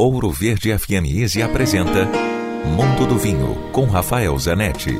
Ouro Verde FM Easy apresenta Mundo do Vinho com Rafael Zanetti.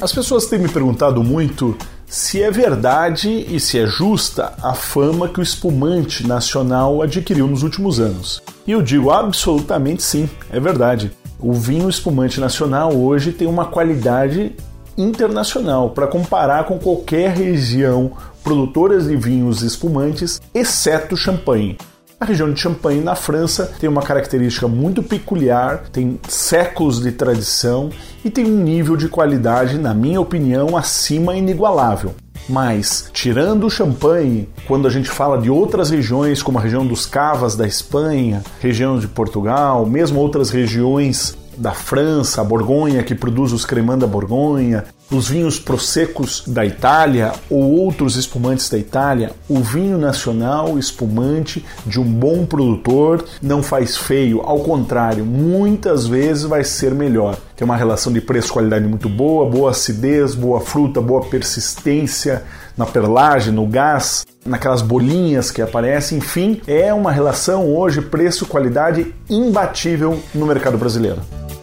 As pessoas têm me perguntado muito se é verdade e se é justa a fama que o espumante nacional adquiriu nos últimos anos. E eu digo absolutamente sim, é verdade. O vinho espumante nacional hoje tem uma qualidade internacional para comparar com qualquer região produtoras de vinhos espumantes, exceto champanhe. A região de Champagne, na França, tem uma característica muito peculiar, tem séculos de tradição e tem um nível de qualidade, na minha opinião, acima inigualável. Mas, tirando o Champagne, quando a gente fala de outras regiões, como a região dos Cavas da Espanha, região de Portugal, mesmo outras regiões da França, a Borgonha, que produz os cremant da Borgonha, os vinhos prosecos da Itália ou outros espumantes da Itália, o vinho nacional espumante de um bom produtor não faz feio, ao contrário, muitas vezes vai ser melhor. Tem uma relação de preço-qualidade muito boa, boa acidez, boa fruta, boa persistência na perlagem, no gás, naquelas bolinhas que aparecem, enfim, é uma relação hoje preço-qualidade imbatível no mercado brasileiro.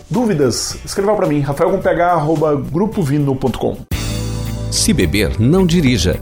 Dúvidas? Escreva para mim, rafaelcomph@grupovino.com. Se beber, não dirija.